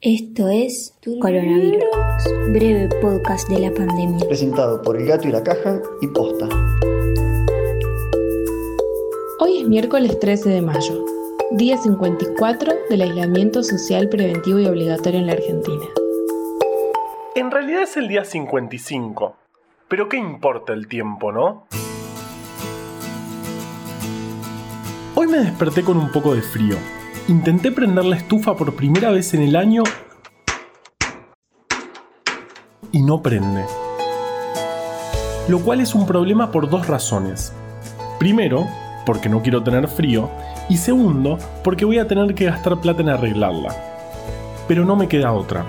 Esto es Coronavirus, breve podcast de la pandemia. Presentado por El Gato y la Caja y Posta. Hoy es miércoles 13 de mayo, día 54 del aislamiento social preventivo y obligatorio en la Argentina. En realidad es el día 55. Pero ¿qué importa el tiempo, no? Hoy me desperté con un poco de frío Intenté prender la estufa por primera vez en el año y no prende. Lo cual es un problema por dos razones. Primero, porque no quiero tener frío, y segundo, porque voy a tener que gastar plata en arreglarla. Pero no me queda otra.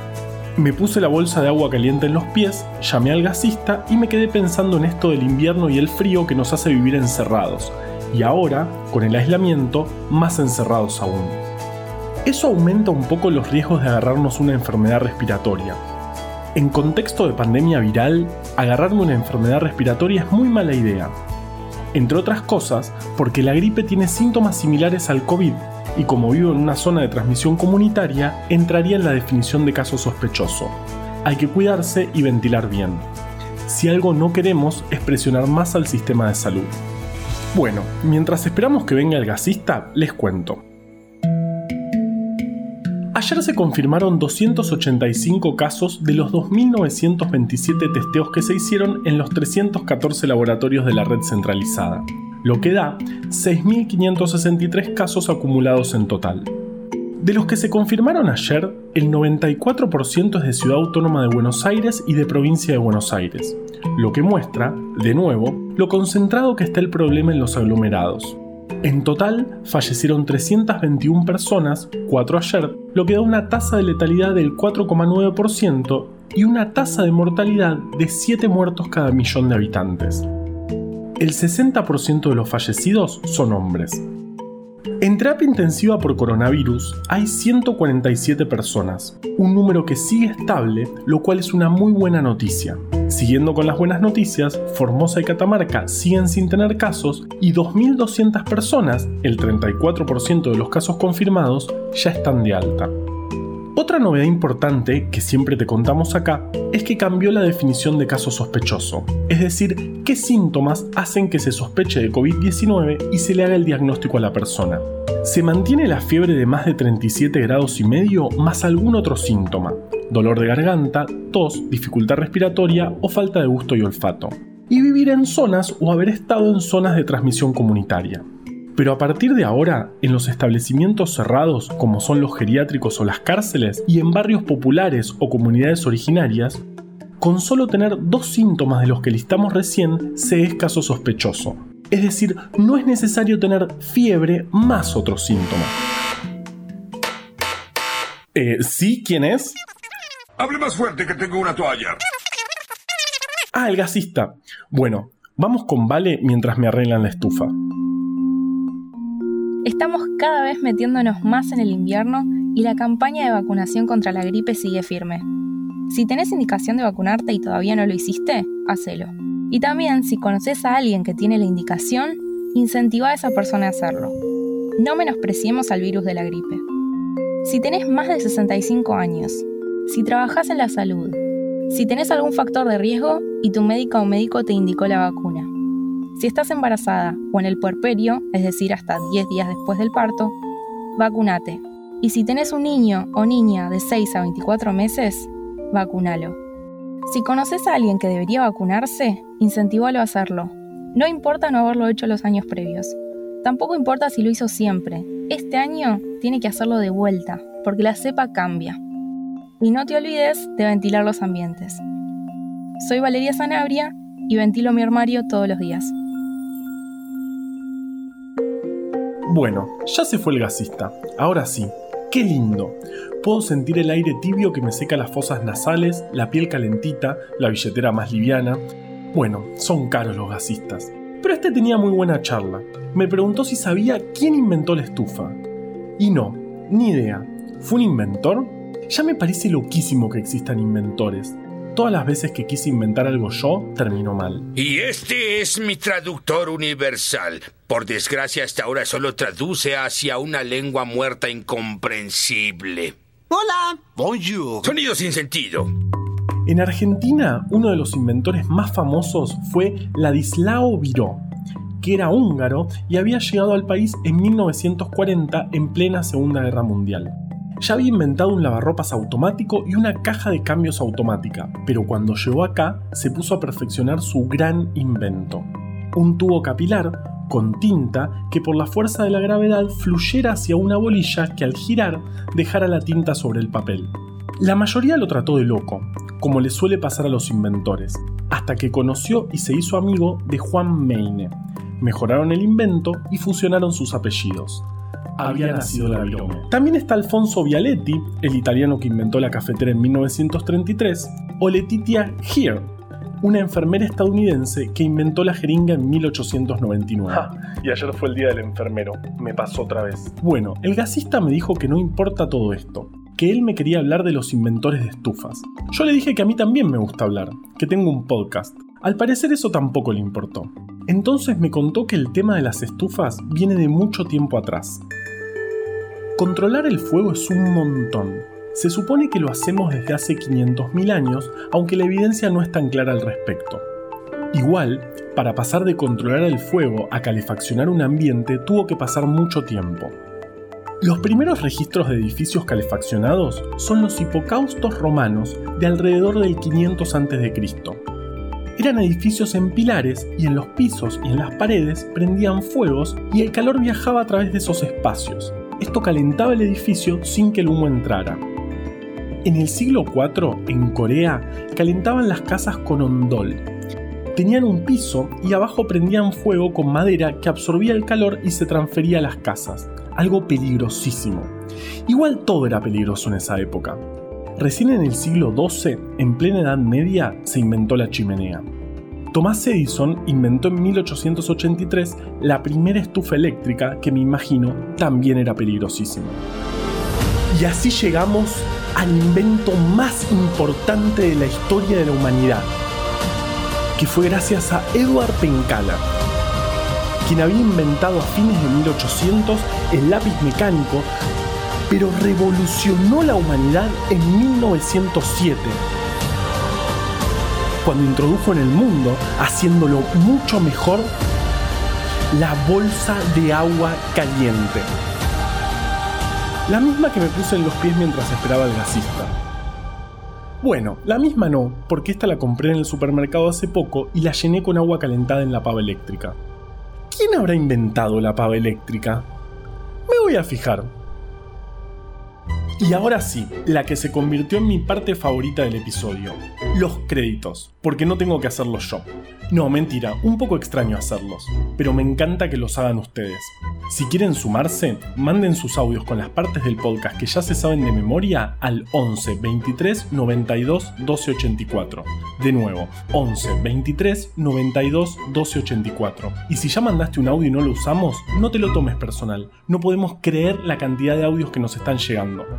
Me puse la bolsa de agua caliente en los pies, llamé al gasista y me quedé pensando en esto del invierno y el frío que nos hace vivir encerrados, y ahora, con el aislamiento, más encerrados aún. Eso aumenta un poco los riesgos de agarrarnos una enfermedad respiratoria. En contexto de pandemia viral, agarrarme una enfermedad respiratoria es muy mala idea. Entre otras cosas, porque la gripe tiene síntomas similares al COVID y como vivo en una zona de transmisión comunitaria, entraría en la definición de caso sospechoso. Hay que cuidarse y ventilar bien. Si algo no queremos es presionar más al sistema de salud. Bueno, mientras esperamos que venga el gasista, les cuento. Ayer se confirmaron 285 casos de los 2.927 testeos que se hicieron en los 314 laboratorios de la red centralizada, lo que da 6.563 casos acumulados en total. De los que se confirmaron ayer, el 94% es de Ciudad Autónoma de Buenos Aires y de Provincia de Buenos Aires, lo que muestra, de nuevo, lo concentrado que está el problema en los aglomerados. En total, fallecieron 321 personas, 4 ayer, lo que da una tasa de letalidad del 4,9% y una tasa de mortalidad de 7 muertos cada millón de habitantes. El 60% de los fallecidos son hombres. En terapia intensiva por coronavirus hay 147 personas, un número que sigue estable, lo cual es una muy buena noticia. Siguiendo con las buenas noticias, Formosa y Catamarca siguen sin tener casos y 2.200 personas, el 34% de los casos confirmados, ya están de alta. Otra novedad importante que siempre te contamos acá es que cambió la definición de caso sospechoso, es decir, qué síntomas hacen que se sospeche de COVID-19 y se le haga el diagnóstico a la persona. Se mantiene la fiebre de más de 37 grados y medio más algún otro síntoma, dolor de garganta, tos, dificultad respiratoria o falta de gusto y olfato, y vivir en zonas o haber estado en zonas de transmisión comunitaria. Pero a partir de ahora, en los establecimientos cerrados, como son los geriátricos o las cárceles, y en barrios populares o comunidades originarias, con solo tener dos síntomas de los que listamos recién, se es caso sospechoso. Es decir, no es necesario tener fiebre más otro síntoma. Eh, ¿sí? ¿Quién es? Hable más fuerte que tengo una toalla. Ah, el gasista. Bueno, vamos con Vale mientras me arreglan la estufa. Estamos cada vez metiéndonos más en el invierno y la campaña de vacunación contra la gripe sigue firme. Si tenés indicación de vacunarte y todavía no lo hiciste, hacelo. Y también, si conoces a alguien que tiene la indicación, incentiva a esa persona a hacerlo. No menospreciemos al virus de la gripe. Si tenés más de 65 años, si trabajás en la salud, si tenés algún factor de riesgo y tu médica o médico te indicó la vacuna, si estás embarazada o en el puerperio, es decir, hasta 10 días después del parto, vacunate. Y si tenés un niño o niña de 6 a 24 meses, vacunalo. Si conoces a alguien que debería vacunarse, incentivalo a hacerlo. No importa no haberlo hecho los años previos. Tampoco importa si lo hizo siempre. Este año tiene que hacerlo de vuelta, porque la cepa cambia. Y no te olvides de ventilar los ambientes. Soy Valeria Sanabria y ventilo mi armario todos los días. Bueno, ya se fue el gasista. Ahora sí, qué lindo. Puedo sentir el aire tibio que me seca las fosas nasales, la piel calentita, la billetera más liviana. Bueno, son caros los gasistas. Pero este tenía muy buena charla. Me preguntó si sabía quién inventó la estufa. Y no, ni idea. ¿Fue un inventor? Ya me parece loquísimo que existan inventores todas las veces que quise inventar algo yo, terminó mal. Y este es mi traductor universal. Por desgracia, hasta ahora solo traduce hacia una lengua muerta incomprensible. Hola. Bonjour. Sonido sin sentido. En Argentina, uno de los inventores más famosos fue Ladislao Viró, que era húngaro y había llegado al país en 1940 en plena Segunda Guerra Mundial. Ya había inventado un lavarropas automático y una caja de cambios automática, pero cuando llegó acá se puso a perfeccionar su gran invento. Un tubo capilar con tinta que por la fuerza de la gravedad fluyera hacia una bolilla que al girar dejara la tinta sobre el papel. La mayoría lo trató de loco, como le suele pasar a los inventores, hasta que conoció y se hizo amigo de Juan Meine. Mejoraron el invento y fusionaron sus apellidos. Había nacido la virome. También está Alfonso Vialetti, el italiano que inventó la cafetera en 1933, o Letitia Here, una enfermera estadounidense que inventó la jeringa en 1899. y ayer fue el día del enfermero, me pasó otra vez. Bueno, el gasista me dijo que no importa todo esto, que él me quería hablar de los inventores de estufas. Yo le dije que a mí también me gusta hablar, que tengo un podcast. Al parecer eso tampoco le importó. Entonces me contó que el tema de las estufas viene de mucho tiempo atrás. Controlar el fuego es un montón. Se supone que lo hacemos desde hace 500.000 años, aunque la evidencia no es tan clara al respecto. Igual, para pasar de controlar el fuego a calefaccionar un ambiente tuvo que pasar mucho tiempo. Los primeros registros de edificios calefaccionados son los hipocaustos romanos de alrededor del 500 a.C. Eran edificios en pilares y en los pisos y en las paredes prendían fuegos y el calor viajaba a través de esos espacios. Esto calentaba el edificio sin que el humo entrara. En el siglo IV, en Corea, calentaban las casas con ondol. Tenían un piso y abajo prendían fuego con madera que absorbía el calor y se transfería a las casas algo peligrosísimo. Igual todo era peligroso en esa época. Recién en el siglo XII, en plena Edad Media, se inventó la chimenea. Thomas Edison inventó en 1883 la primera estufa eléctrica que me imagino también era peligrosísima. Y así llegamos al invento más importante de la historia de la humanidad, que fue gracias a Edward Pencala, quien había inventado a fines de 1800 el lápiz mecánico, pero revolucionó la humanidad en 1907, cuando introdujo en el mundo, haciéndolo mucho mejor, la bolsa de agua caliente. La misma que me puse en los pies mientras esperaba al gasista. Bueno, la misma no, porque esta la compré en el supermercado hace poco y la llené con agua calentada en la pava eléctrica. ¿Quién habrá inventado la pava eléctrica? Me voy a fijar. Y ahora sí, la que se convirtió en mi parte favorita del episodio, los créditos, porque no tengo que hacerlos yo. No, mentira, un poco extraño hacerlos, pero me encanta que los hagan ustedes. Si quieren sumarse, manden sus audios con las partes del podcast que ya se saben de memoria al 11 23 92 12 84. De nuevo, 11 23 92 12 84. Y si ya mandaste un audio y no lo usamos, no te lo tomes personal. No podemos creer la cantidad de audios que nos están llegando.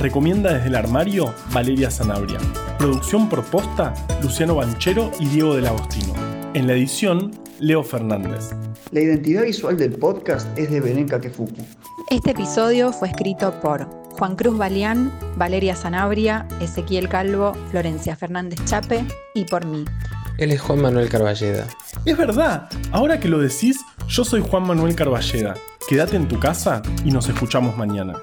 Recomienda desde el armario Valeria Sanabria. Producción por Posta, Luciano Banchero y Diego del Agostino. En la edición, Leo Fernández. La identidad visual del podcast es de Belén Kakefuku. Este episodio fue escrito por Juan Cruz Balián, Valeria Sanabria, Ezequiel Calvo, Florencia Fernández Chape y por mí. Él es Juan Manuel Carballeda. Es verdad, ahora que lo decís, yo soy Juan Manuel Carballeda. Quédate en tu casa y nos escuchamos mañana.